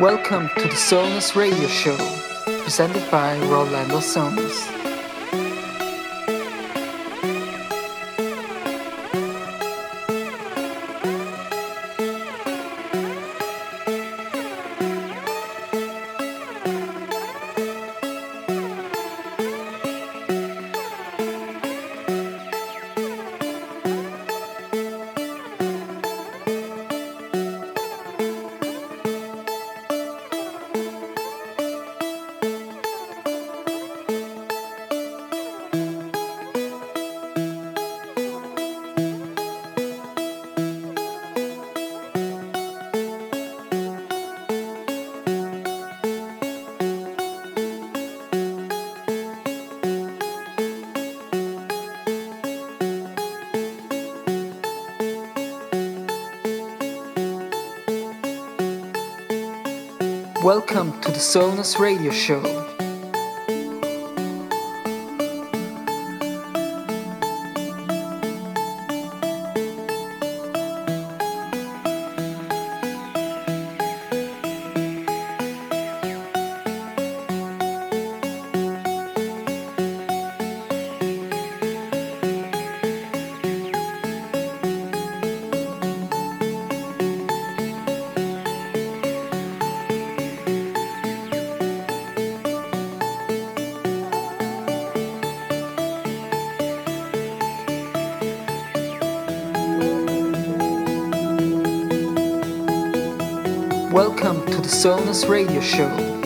Welcome to the Sonus Radio Show, presented by Rolando Sonus. The Sonus Radio Show. Radio Show.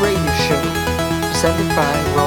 Radio Show, presented by Rolando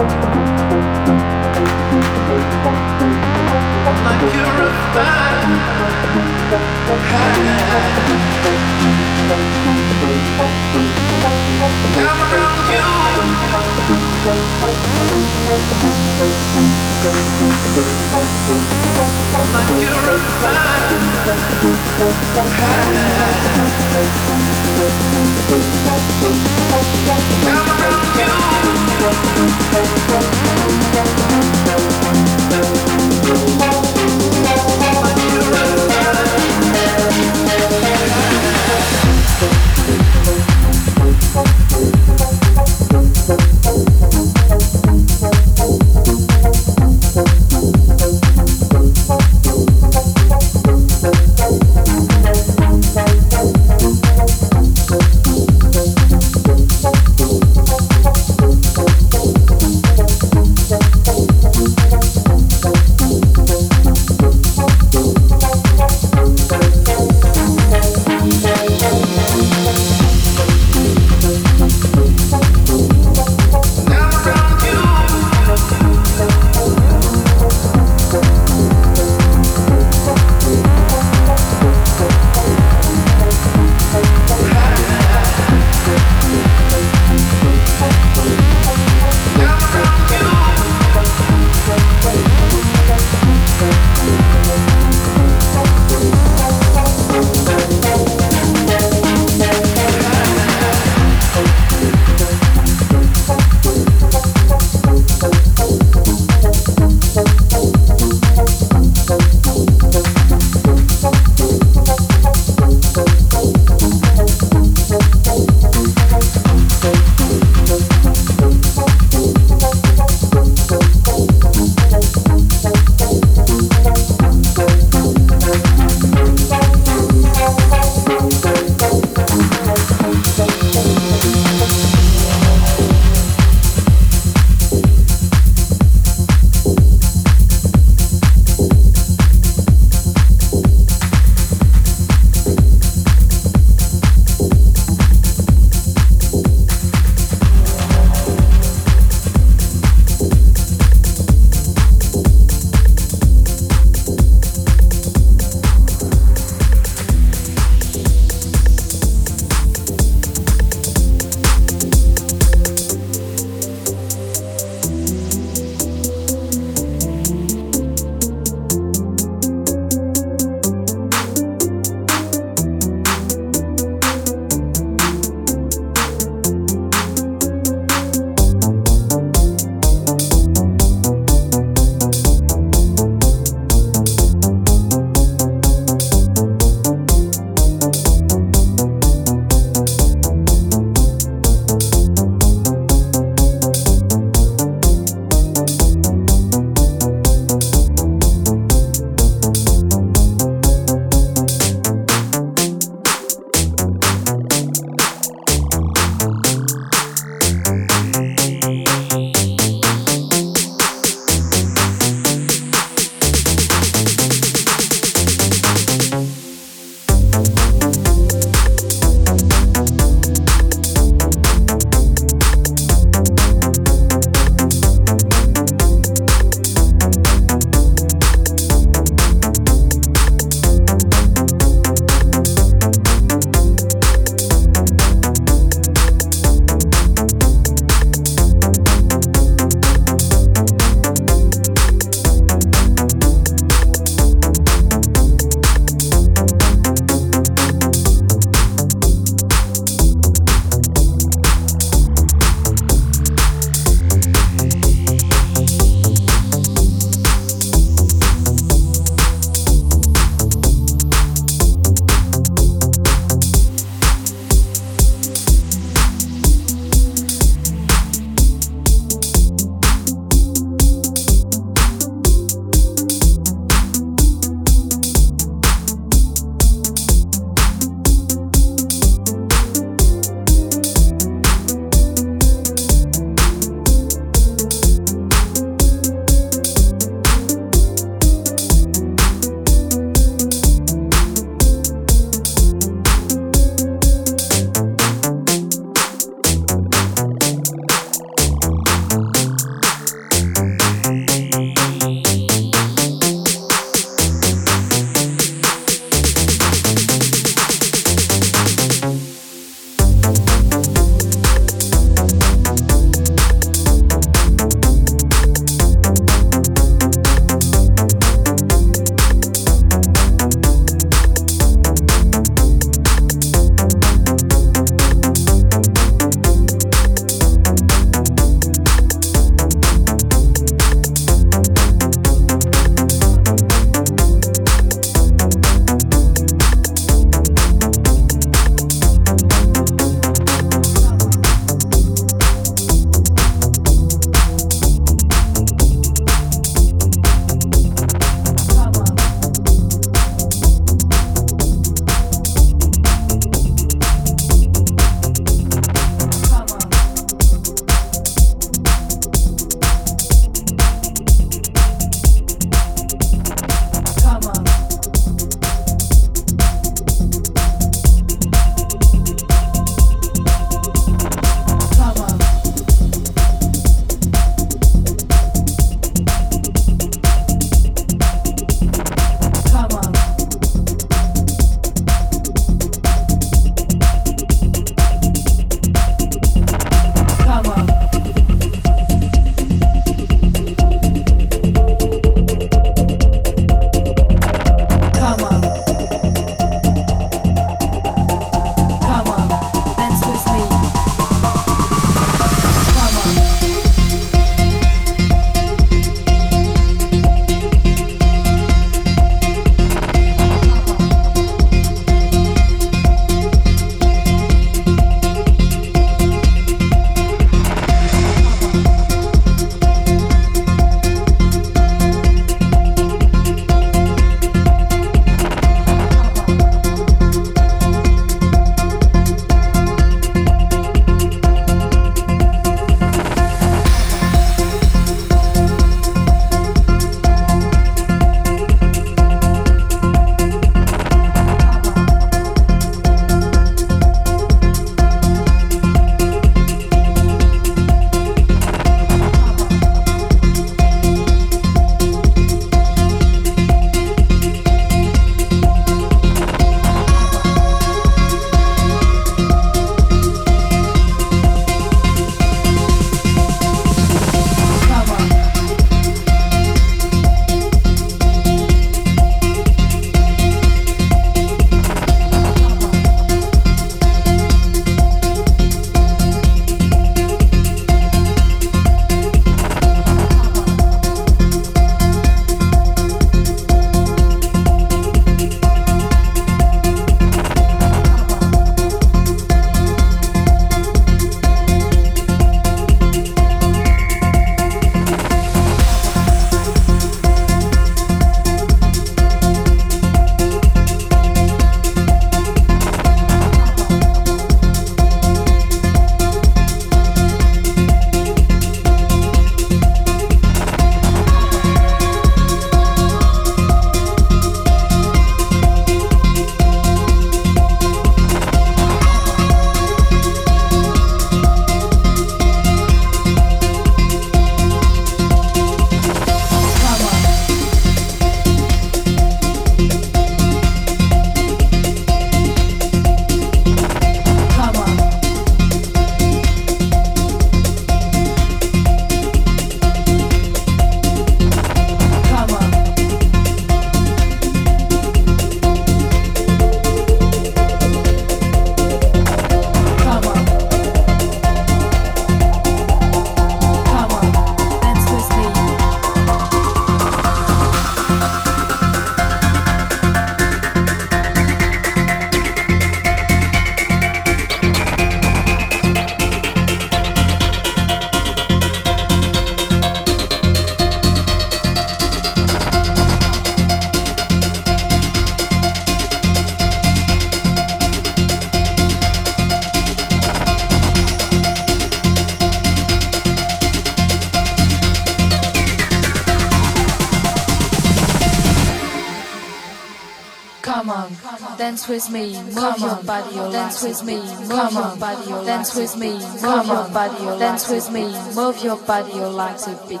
me, oh move your body, oh your oh dance with me, move your body, your dance with me, move your body, your dance with me, move your body, your like a bit.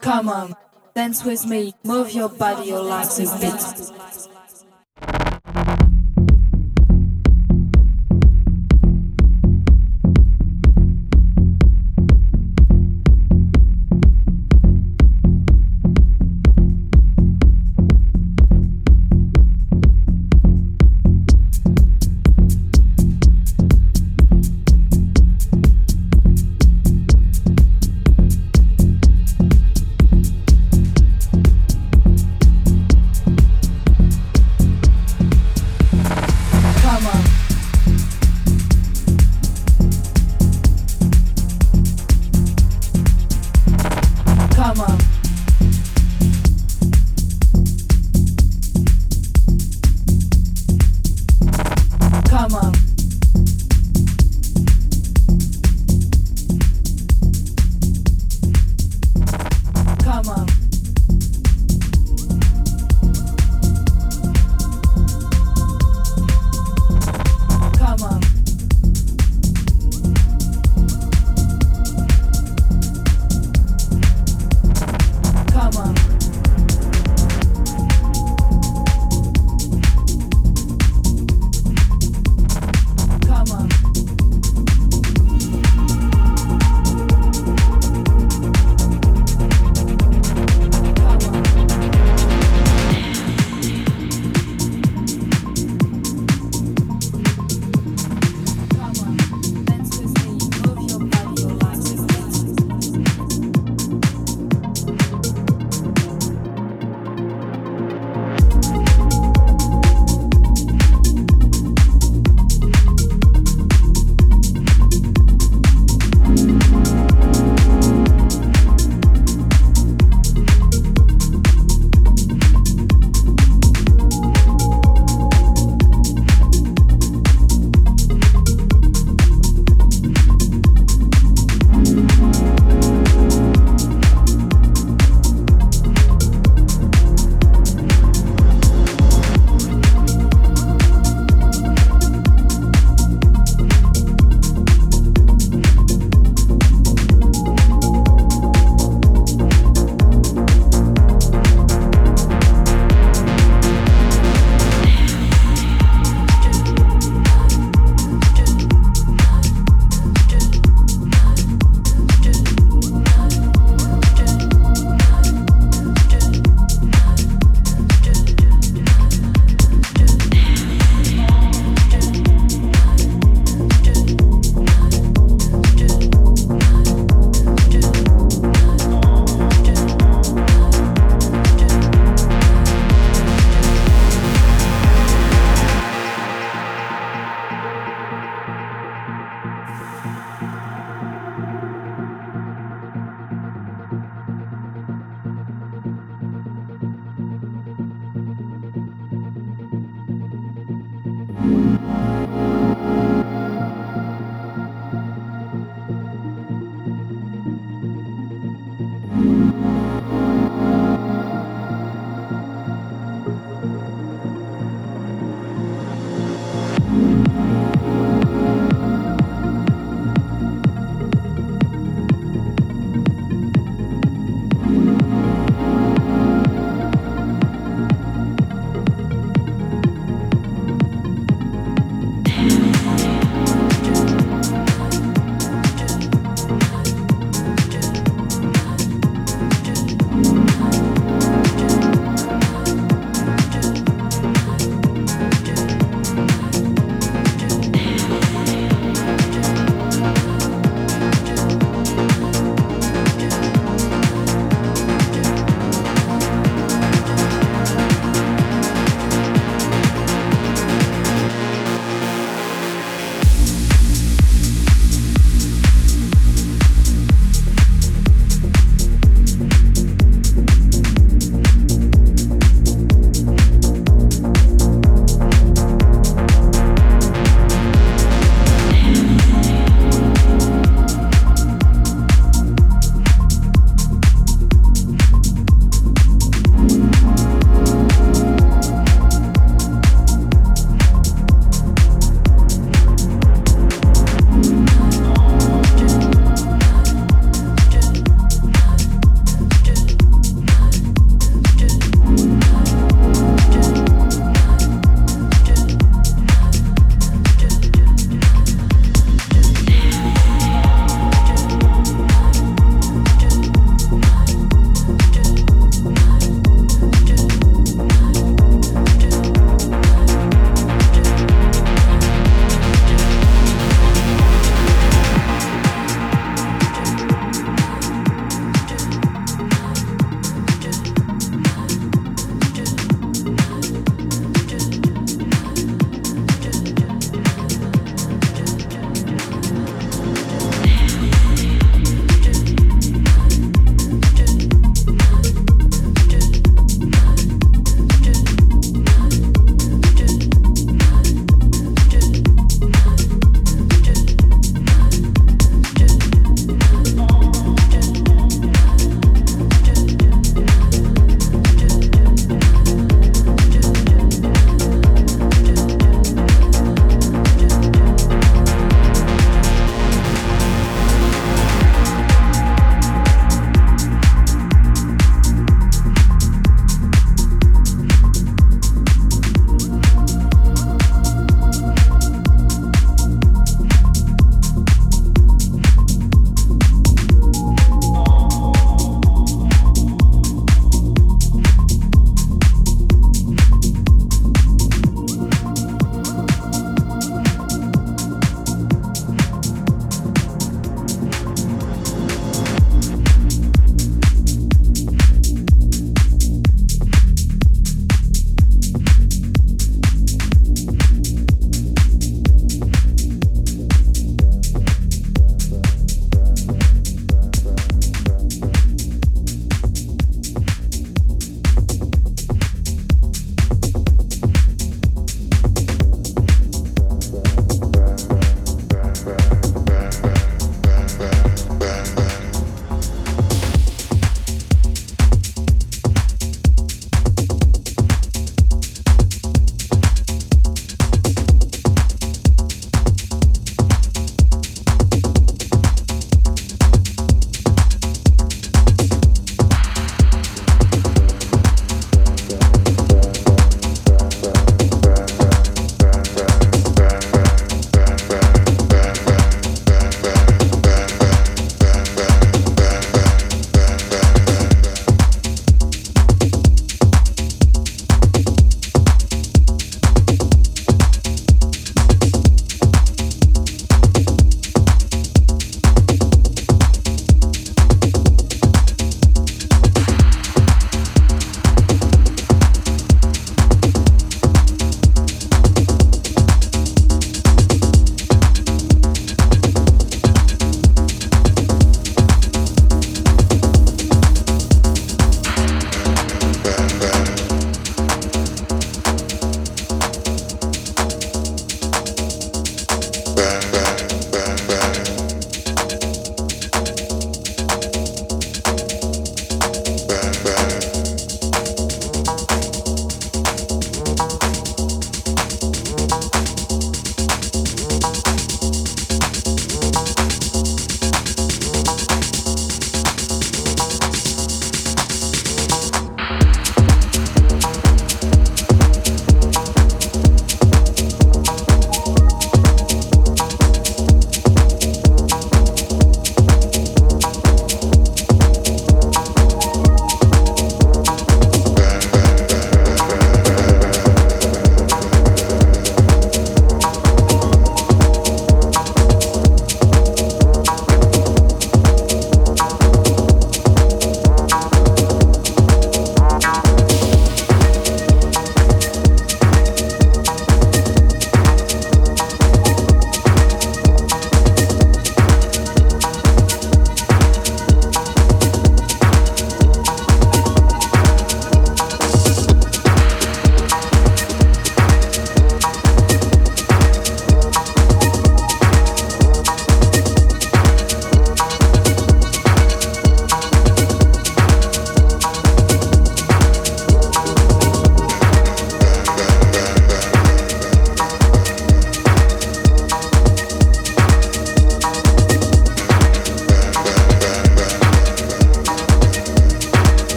Come on, dance with me, move your body, your legs a bit.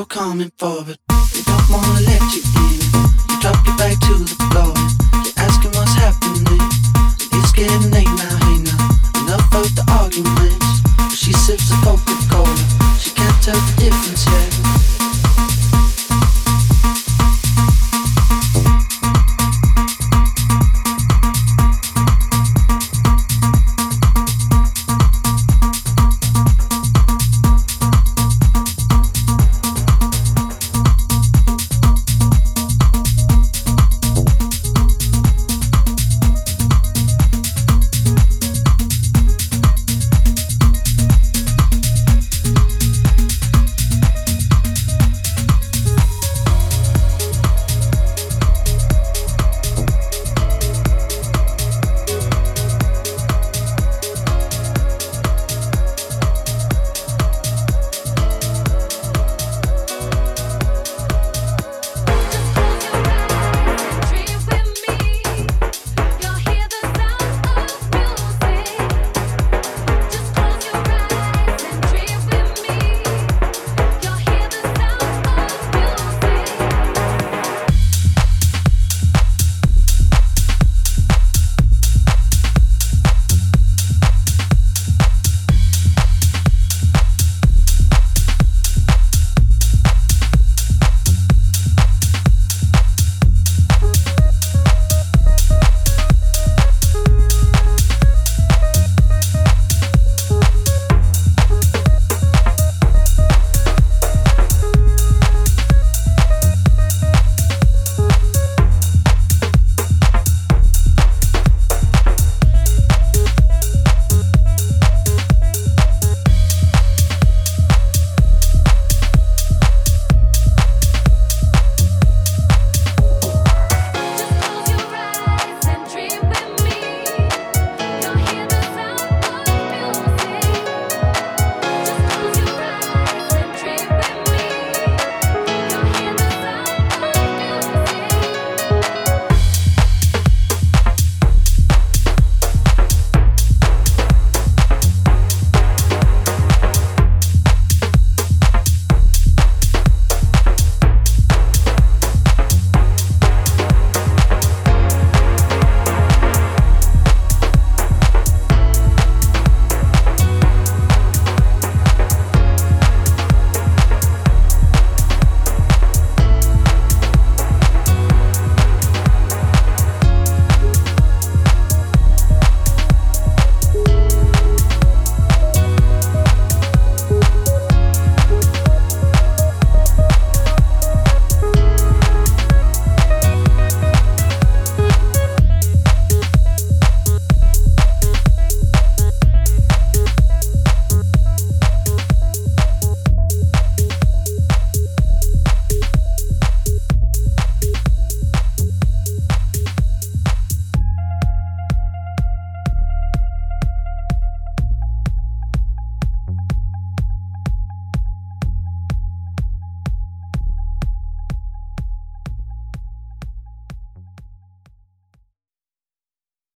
You're coming for, but don't